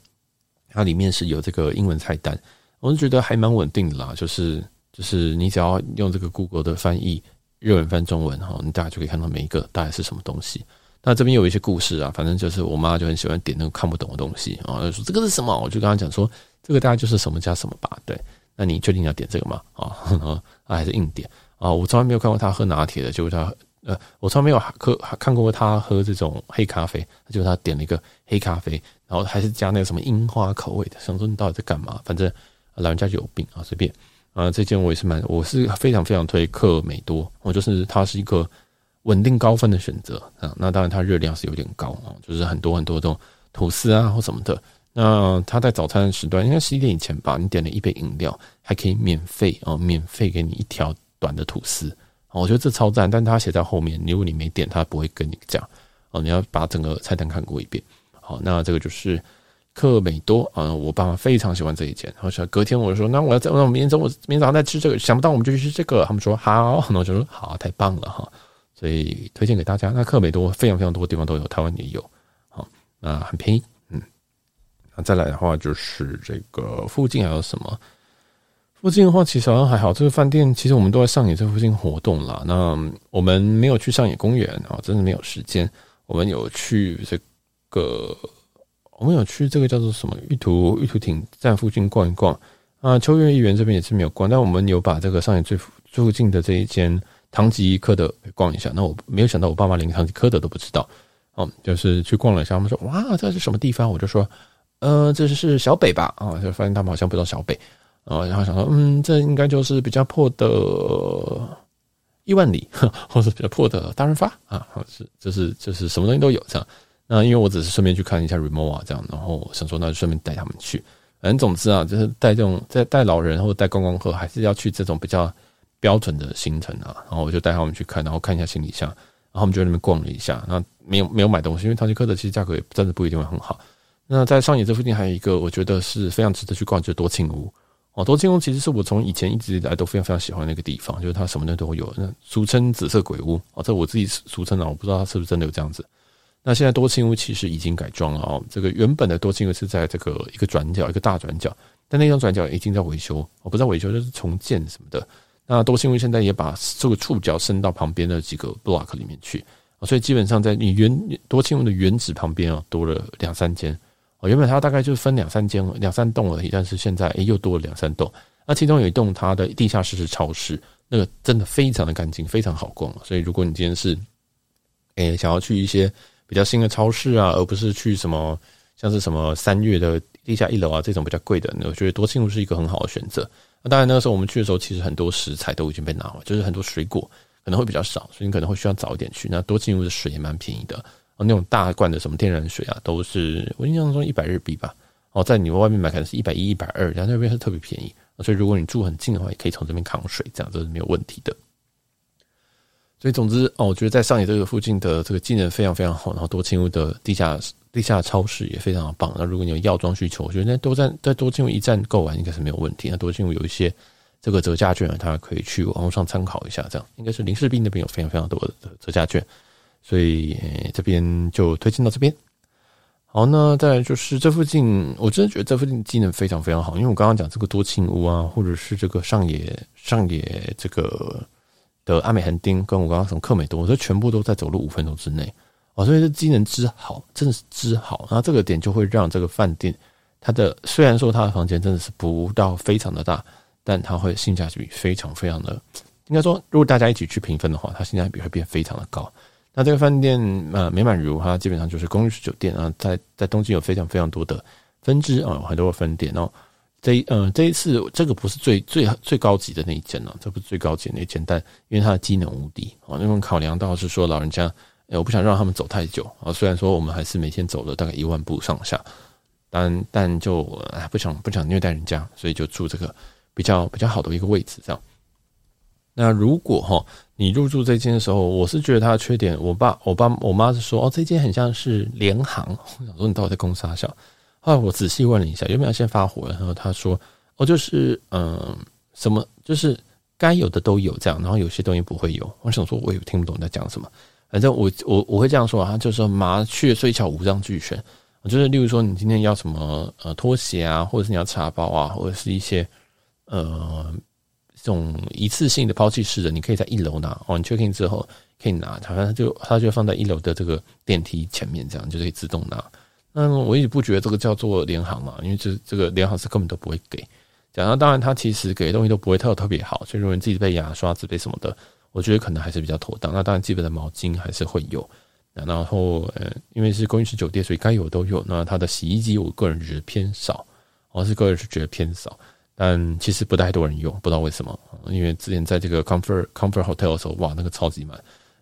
Speaker 1: 它里面是有这个英文菜单，我是觉得还蛮稳定的啦。就是就是你只要用这个 Google 的翻译，日文翻中文哈，你大概就可以看到每一个大概是什么东西。那这边有一些故事啊，反正就是我妈就很喜欢点那个看不懂的东西啊，就说这个是什么？我就跟她讲说，这个大概就是什么加什么吧。对，那你确定要点这个吗？啊，然 后还是硬点。啊，我从来没有看过她喝拿铁的，结果她呃，我从来没有喝看过他喝这种黑咖啡，结果他点了一个黑咖啡，然后还是加那个什么樱花口味的，想说你到底在干嘛？反正老人家就有病啊，随便啊，这件我也是蛮，我是非常非常推克美多，我就是它是一个稳定高分的选择啊，那当然它热量是有点高啊，就是很多很多这种吐司啊或什么的。那他在早餐时段应该十一点以前吧，你点了一杯饮料，还可以免费啊，免费给你一条。短的吐司，我觉得这超赞，但他写在后面，如果你没点，他不会跟你讲哦。你要把整个菜单看过一遍。好，那这个就是客美多啊，我爸妈非常喜欢这一间。然后隔天我就说，那我要在，那我明天中午、明天早上再吃这个。想不到我们就去吃这个，他们说好，那我就说好，太棒了哈。所以推荐给大家。那客美多非常非常多地方都有，台湾也有。好，那很便宜，嗯。那再来的话就是这个附近还有什么？附近的话，其实好像还好。这个饭店其实我们都在上野这附近活动啦。那我们没有去上野公园啊，真的没有时间。我们有去这个，我们有去这个叫做什么玉图玉图町站附近逛一逛啊。秋叶原这边也是没有逛，但我们有把这个上野最附近的这一间唐吉诃德逛一下。那我没有想到，我爸妈连唐吉诃德都不知道哦，就是去逛了一下。他们说：“哇，这是什么地方？”我就说：“呃，这是小北吧？”啊，就发现他们好像不知道小北。啊，然后想说，嗯，这应该就是比较破的亿万里，或者比较破的大润发啊，是，就是就是什么东西都有这样。那因为我只是顺便去看一下 Rimowa 这样，然后想说那就顺便带他们去。反正总之啊，就是带这种在带老人或者带观光客，还是要去这种比较标准的行程啊。然后我就带他们去看，然后看一下行李箱，然后我们就在那边逛了一下。那没有没有买东西，因为唐吉诃德其实价格也真的不一定会很好。那在上野这附近还有一个我觉得是非常值得去逛，就多庆屋。哦，多庆屋其实是我从以前一直以来都非常非常喜欢的一个地方，就是它什么的都有，那俗称紫色鬼屋哦，这我自己俗称啊，我不知道它是不是真的有这样子。那现在多庆屋其实已经改装了哦，这个原本的多庆屋是在这个一个转角，一个大转角，但那张转角已经在维修，我不知道维修就是重建什么的。那多庆屋现在也把这个触角伸到旁边的几个 block 里面去，所以基本上在你原多庆屋的原址旁边啊，多了两三间。哦，原本它大概就分两三间、两三栋而已，但是现在诶又多了两三栋。那其中有一栋它的地下室是超市，那个真的非常的干净，非常好逛。所以如果你今天是诶想要去一些比较新的超市啊，而不是去什么像是什么三月的地下一楼啊这种比较贵的，我觉得多庆屋是一个很好的选择。那当然那个时候我们去的时候，其实很多食材都已经被拿了，就是很多水果可能会比较少，所以你可能会需要早一点去。那多庆屋的水也蛮便宜的。那种大罐的什么天然水啊，都是我印象中一百日币吧。哦，在你们外面买可能是一百一、一百二，然后那边是特别便宜。所以如果你住很近的话，也可以从这边扛水，这样都是没有问题的。所以总之哦，我觉得在上野这个附近的这个机能非常非常好，然后多庆屋的地下地下超市也非常的棒。那如果你有药妆需求，我觉得那多站在多庆屋一站购完应该是没有问题。那多庆屋有一些这个折价券，大家可以去网络上参考一下，这样应该是林氏璧那边有非常非常多的折价券。所以这边就推荐到这边。好，那再来就是这附近，我真的觉得这附近机能非常非常好。因为我刚刚讲这个多庆屋啊，或者是这个上野上野这个的阿美横丁，跟我刚刚从客美多，这全部都在走路五分钟之内哦。所以这机能之好，真的是之好。那这个点就会让这个饭店，它的虽然说它的房间真的是不到非常的大，但它会性价比非常非常的，应该说，如果大家一起去评分的话，它性价比会变非常的高。那这个饭店呃美满如它基本上就是公寓式酒店啊，在在东京有非常非常多的分支啊，很多个分店哦。这一呃这一次这个不是最最最高级的那一间呢，这不是最高级那一间，但因为它的机能无敌啊，因为考量到是说老人家哎，我不想让他们走太久啊。虽然说我们还是每天走了大概一万步上下，但但就哎不想不想虐待人家，所以就住这个比较比较好的一个位置这样。那如果哈你入住这间的时候，我是觉得它的缺点，我爸我爸我妈是说哦，这间很像是联航。我想说你到底在攻三小？后来我仔细问了一下，有没有先发火？然后他说哦，就是嗯什么就是。该有的都有这样，然后有些东西不会有。我想说，我也听不懂你在讲什么。反正我我我会这样说啊，就是说麻雀虽小，五脏俱全。就是例如说，你今天要什么呃拖鞋啊，或者是你要茶包啊，或者是一些呃这种一次性的抛弃式的，你可以在一楼拿哦。你 check in 之后可以拿，它它就它就放在一楼的这个电梯前面，这样就可以自动拿。那我也不觉得这个叫做联航嘛，因为这这个联航是根本都不会给。讲到当然，它其实给的东西都不会特特别好，所以如果你自己备牙刷、纸杯什么的，我觉得可能还是比较妥当。那当然，基本的毛巾还是会有。然后，呃，因为是公寓式酒店，所以该有都有。那它的洗衣机，我个人觉得偏少，我是个人是觉得偏少。但其实不太多人用，不知道为什么。因为之前在这个 Comfort Comfort Hotel 的时候，哇，那个超级满，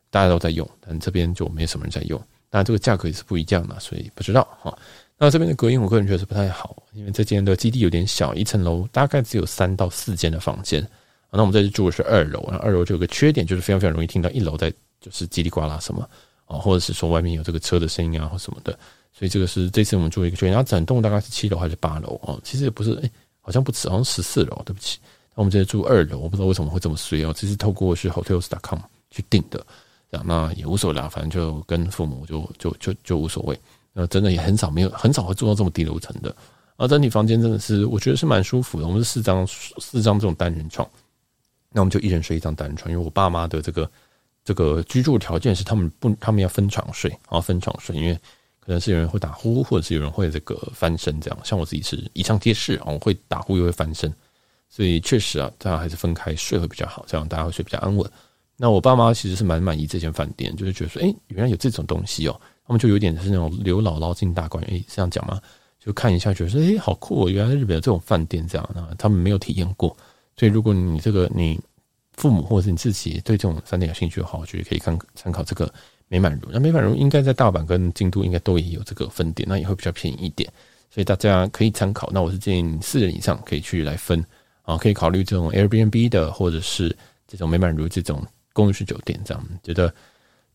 Speaker 1: 大家都在用，但这边就没什么人在用。当然，这个价格也是不一样的，所以不知道哈。那这边的隔音，我个人觉得是不太好，因为这间的基地有点小，一层楼大概只有三到四间的房间。那我们这次住的是二楼，然后二楼就有个缺点，就是非常非常容易听到一楼在就是叽里呱啦什么啊，或者是说外面有这个车的声音啊或什么的，所以这个是这次我们住一个缺点。然后整栋大概是七楼还是八楼啊？其实也不是，哎，好像不止，好像十四楼，对不起。那我们这次住二楼，我不知道为什么会这么衰哦，这是透过是 Hotels.com 去订的，这样那也无所谓啦，反正就跟父母就就就就无所谓。呃，真的也很少，没有很少会住到这么低楼层的。而整体房间真的是，我觉得是蛮舒服的。我们是四张四张这种单人床，那我们就一人睡一张单人床。因为我爸妈的这个这个居住条件是，他们不，他们要分床睡，啊分床睡，因为可能是有人会打呼，或者是有人会这个翻身这样。像我自己是以上皆是啊，我会打呼又会翻身，所以确实啊，大家还是分开睡会比较好，这样大家会睡比较安稳。那我爸妈其实是蛮满意这间饭店，就是觉得说，诶，原来有这种东西哦。他们就有点是那种刘姥姥进大观园，诶，这样讲吗？就看一下，觉得说，诶，好酷哦！原来日本有这种饭店这样啊，他们没有体验过。所以，如果你这个你父母或者是你自己对这种饭店有兴趣的话，我觉得可以看参考这个美满如。那美满如应该在大阪跟京都应该都也有这个分店，那也会比较便宜一点，所以大家可以参考。那我是建议四人以上可以去来分啊，可以考虑这种 Airbnb 的，或者是这种美满如这种公寓式酒店，这样觉得。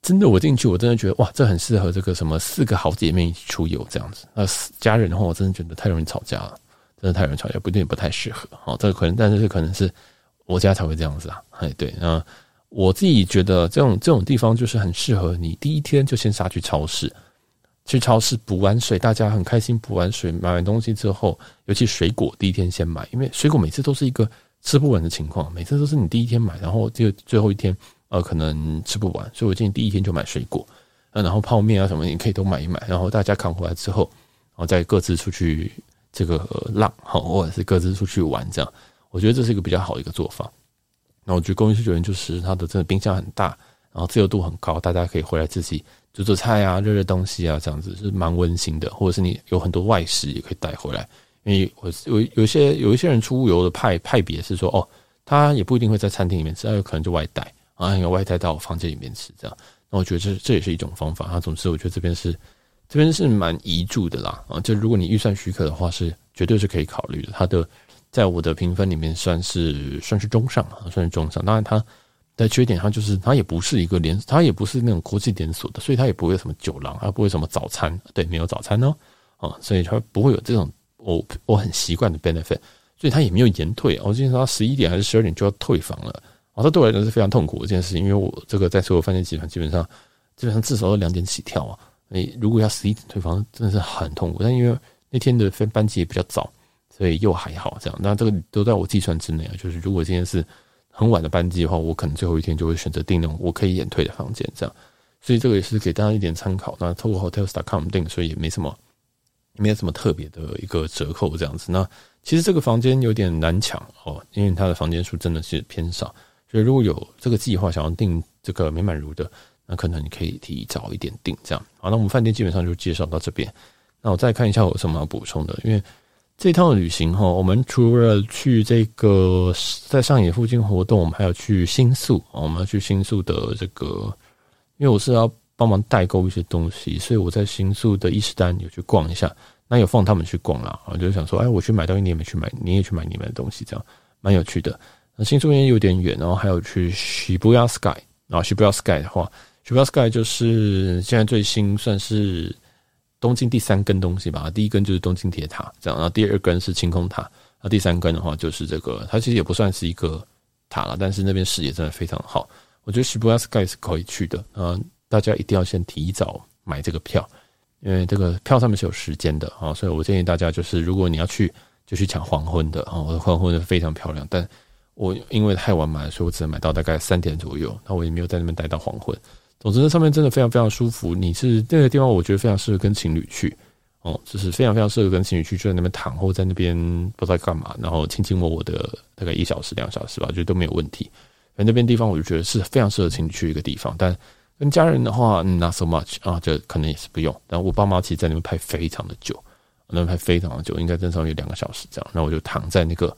Speaker 1: 真的，我进去，我真的觉得哇，这很适合这个什么四个好姐妹一起出游这样子。那家人的话，我真的觉得太容易吵架了，真的太容易吵架，不一定不太适合。好，这个可能，但是可能是我家才会这样子啊。哎，对，那我自己觉得这种这种地方就是很适合你第一天就先杀去超市，去超市补完水，大家很开心补完水，买完东西之后，尤其水果第一天先买，因为水果每次都是一个吃不完的情况，每次都是你第一天买，然后就最后一天。呃，可能吃不完，所以我建议第一天就买水果，呃，然后泡面啊什么，你可以都买一买，然后大家扛回来之后，然后再各自出去这个浪，好，或者是各自出去玩，这样，我觉得这是一个比较好的一个做法。那我觉得公寓式酒店就是它的这个冰箱很大，然后自由度很高，大家可以回来自己煮煮菜啊，热热东西啊，这样子是蛮温馨的。或者是你有很多外食也可以带回来，因为我有有一些有一些人出游的派派别是说，哦，他也不一定会在餐厅里面吃，他有可能就外带。啊，有外带到我房间里面吃，这样，那我觉得这这也是一种方法。那总之，我觉得这边是这边是蛮宜住的啦。啊，就如果你预算许可的话，是绝对是可以考虑的。它的在我的评分里面算是算是中上啊，算是中上。当然，它的缺点，它就是它也不是一个连，它也不是那种国际连锁的，所以它也不会有什么酒廊，它不会什么早餐，对，没有早餐哦。啊，所以它不会有这种我我很习惯的 benefit，所以它也没有延退。我记得它十一点还是十二点就要退房了。啊，这对我来讲是非常痛苦的一件事情，因为我这个在所有饭店集团基本上，基本上至少要两点起跳啊。你如果要十一点退房，真的是很痛苦。但因为那天的分班机也比较早，所以又还好这样。那这个都在我计算之内啊。就是如果今天是很晚的班机的话，我可能最后一天就会选择订那种我可以延退的房间这样。所以这个也是给大家一点参考。那透过 Hotels.com 订，所以也没什么，没有什么特别的一个折扣这样子。那其实这个房间有点难抢哦，因为它的房间数真的是偏少。所以如果有这个计划想要订这个美满如的，那可能你可以提早一点订，这样。好，那我们饭店基本上就介绍到这边。那我再看一下有什么要补充的，因为这趟旅行哈，我们除了去这个在上野附近活动，我们还要去新宿，我们要去新宿的这个，因为我是要帮忙代购一些东西，所以我在新宿的伊势丹有去逛一下，那有放他们去逛啦，我就想说，哎，我去买东西，你也没去买，你也去买你们的东西，这样蛮有趣的。那新宿也有点远，然后还有去 Shibuya Sky，然后 Shibuya Sky 的话，Shibuya Sky 就是现在最新，算是东京第三根东西吧。第一根就是东京铁塔，这样，然后第二根是晴空塔，那第三根的话就是这个，它其实也不算是一个塔了，但是那边视野真的非常好。我觉得 Shibuya Sky 是可以去的，嗯，大家一定要先提早买这个票，因为这个票上面是有时间的啊，所以我建议大家就是，如果你要去，就去抢黄昏的啊，我的黄昏非常漂亮，但我因为太晚买，所以我只能买到大概三点左右，那我也没有在那边待到黄昏。总之，那上面真的非常非常舒服，你是那个地方，我觉得非常适合跟情侣去哦，就是非常非常适合跟情侣去，就在那边躺或在那边不知道干嘛，然后卿卿我我的大概一小时两小时吧，我觉得都没有问题。反正那边地方我就觉得是非常适合情侣去一个地方，但跟家人的话，not so much 啊，这可能也是不用。然后我爸妈其实在那边拍非常的久，那边拍非常的久，应该正常有两个小时这样。那我就躺在那个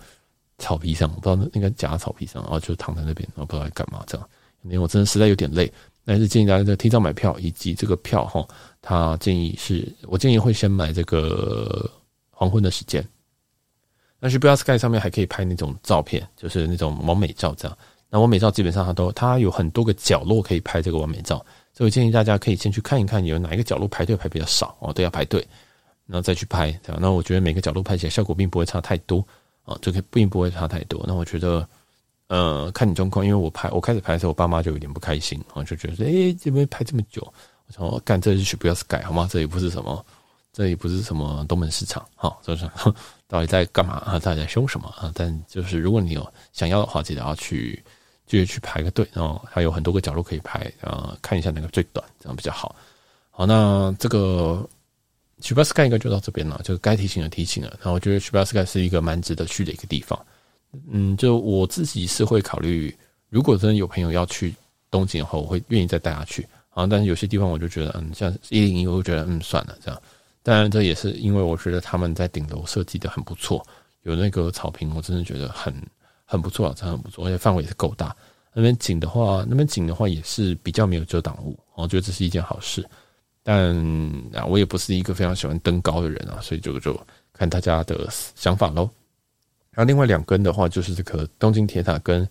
Speaker 1: 草皮上，我不知道应该夹草皮上，然后就躺在那边，然后不知道在干嘛这样。因为我真的实在有点累，但是建议大家在提早买票，以及这个票哈，他建议是我建议会先买这个黄昏的时间。但是 Shibuya Sky 上面还可以拍那种照片，就是那种完美照这样。那完美照基本上它都，它有很多个角落可以拍这个完美照，所以我建议大家可以先去看一看，有哪一个角落排队排比较少哦，都要排队，然后再去拍。这样，那我觉得每个角落拍起来效果并不会差太多啊，这个并不会差太多。那我觉得，呃，看你状况，因为我拍我开始拍的时候，我爸妈就有点不开心啊，就觉得说，诶，这边拍这么久，我说干这是去不要 sky 好吗？这里不是什么，这里不是什么东门市场，好，就是 到底在干嘛啊？到底在凶什么啊？但就是如果你有想要的话，记得要去。就去排个队，然后还有很多个角落可以排，呃，看一下哪个最短，这样比较好。好，那这个 Shibuya Sky 应该就到这边了，就该提醒的提醒了。然后我觉得 Shibuya Sky 是一个蛮值得去的一个地方。嗯，就我自己是会考虑，如果真的有朋友要去东京的话，我会愿意再带他去。啊，但是有些地方我就觉得，嗯，像一零一，我就觉得，嗯，算了，这样。当然，这也是因为我觉得他们在顶楼设计的很不错，有那个草坪，我真的觉得很。很不错，真的很不错，而且范围也是够大。那边景的话，那边景的话也是比较没有遮挡物，我觉得这是一件好事。但啊，我也不是一个非常喜欢登高的人啊，所以就就看大家的想法喽。然后另外两根的话，就是这个东京铁塔跟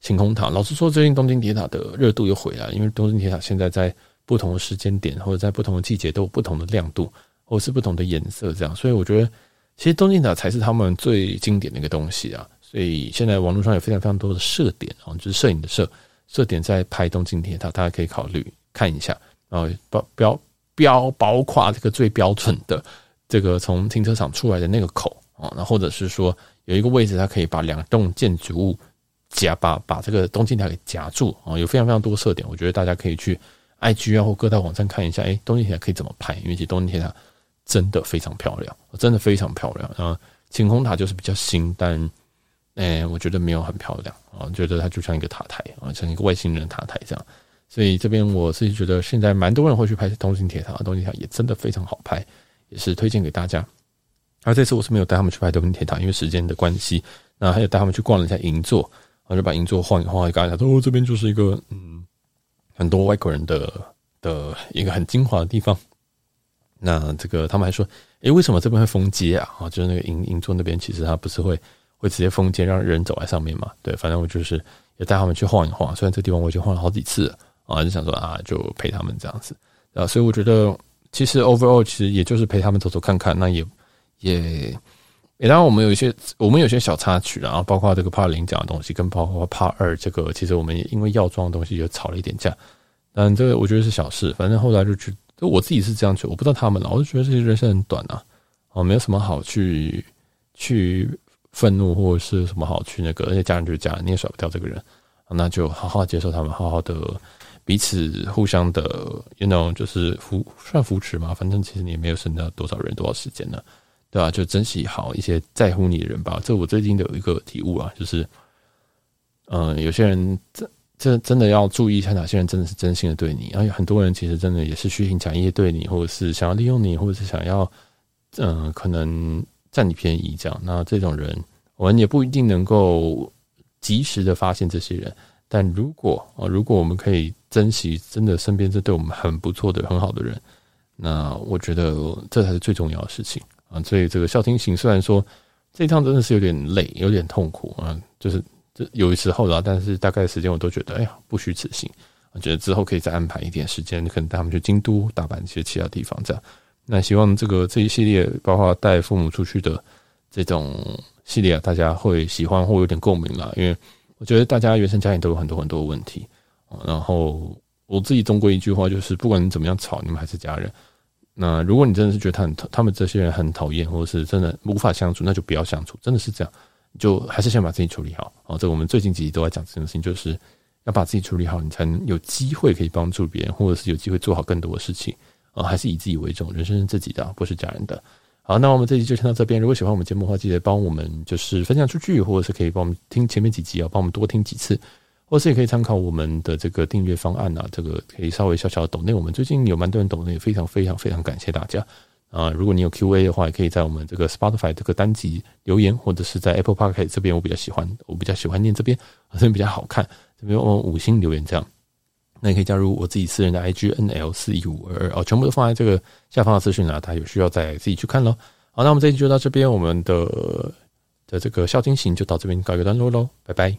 Speaker 1: 晴空塔。老实说，最近东京铁塔的热度又回来，因为东京铁塔现在在不同的时间点或者在不同的季节都有不同的亮度，或是不同的颜色，这样。所以我觉得，其实东京塔才是他们最经典的一个东西啊。所以现在网络上有非常非常多的摄点啊，就是摄影的摄摄点在拍东京铁塔，大家可以考虑看一下。然后标标标包括这个最标准的这个从停车场出来的那个口啊，那或者是说有一个位置，它可以把两栋建筑物夹把把这个东京塔给夹住啊，有非常非常多设点，我觉得大家可以去 IG 啊或各大网站看一下，哎，东京铁塔可以怎么拍？因为其实东京铁塔真的非常漂亮，真的非常漂亮啊。晴空塔就是比较新，但哎、我觉得没有很漂亮啊，觉得它就像一个塔台啊，像一个外星人塔台这样。所以这边我自己觉得现在蛮多人会去拍东京铁塔，东京塔也真的非常好拍，也是推荐给大家。然后这次我是没有带他们去拍德文铁塔，因为时间的关系。那还有带他们去逛了一下银座，然后就把银座晃一晃，刚才说哦，这边就是一个嗯，很多外国人的的一个很精华的地方。那这个他们还说，哎，为什么这边会封街啊？啊，就是那个银银座那边其实它不是会。会直接封街，让人走在上面嘛？对，反正我就是也带他们去晃一晃。虽然这地方我已经晃了好几次了啊，就想说啊，就陪他们这样子啊。所以我觉得，其实 overall 其实也就是陪他们走走看看。那也也也当然，我们有一些我们有些小插曲，然后包括这个 Part 零讲的东西，跟包括 Part 二这个，其实我们也因为药妆的东西就吵了一点架。但这个我觉得是小事，反正后来就觉得我自己是这样觉得，我不知道他们了。我就觉得这些人生很短啊，啊，没有什么好去去。愤怒或者是什么好去那个，而且家人就是家人，你也甩不掉这个人，那就好好接受他们，好好的彼此互相的，you know，就是扶算扶持嘛。反正其实你也没有剩下多少人多少时间了，对吧？就珍惜好一些在乎你的人吧。这我最近的有一个体悟啊，就是，嗯，有些人真真真的要注意一下，哪些人真的是真心的对你，而且很多人其实真的也是虚情假意对你，或者是想要利用你，或者是想要，嗯，可能。占你便宜，这样，那这种人，我们也不一定能够及时的发现这些人。但如果啊，如果我们可以珍惜真的身边这对我们很不错的、很好的人。那我觉得这才是最重要的事情啊！所以这个孝亲行虽然说这一趟真的是有点累、有点痛苦啊，就是这有时候啦，但是大概时间我都觉得，哎呀，不虚此行。我觉得之后可以再安排一点时间，可能带他们去京都、大阪一些其他地方这样。那希望这个这一系列，包括带父母出去的这种系列啊，大家会喜欢或有点共鸣啦。因为我觉得大家原生家庭都有很多很多问题，然后。我自己总归一句话，就是不管你怎么样吵，你们还是家人。那如果你真的是觉得他很他们这些人很讨厌，或者是真的无法相处，那就不要相处。真的是这样，就还是先把自己处理好。哦，这我们最近几集都在讲这件事情，就是要把自己处理好，你才能有机会可以帮助别人，或者是有机会做好更多的事情。啊，还是以自己为重，人生是自己的，不是家人的。好，那我们这集就先到这边。如果喜欢我们节目的话，记得帮我们就是分享出去，或者是可以帮我们听前面几集啊，帮我们多听几次。或是也可以参考我们的这个订阅方案啊，这个可以稍微小小的抖内。我们最近有蛮多人抖内，也非常非常非常感谢大家啊！如果你有 Q&A 的话，也可以在我们这个 Spotify 这个单集留言，或者是在 Apple Podcast 这边，我比较喜欢，我比较喜欢念这边，这边比较好看，这边用五星留言这样。那也可以加入我自己私人的 IG NL 四一五二二哦，全部都放在这个下方的资讯啊，大家有需要再自己去看喽。好，那我们这期就到这边，我们的的这个孝亲行就到这边告一个段落喽，拜拜。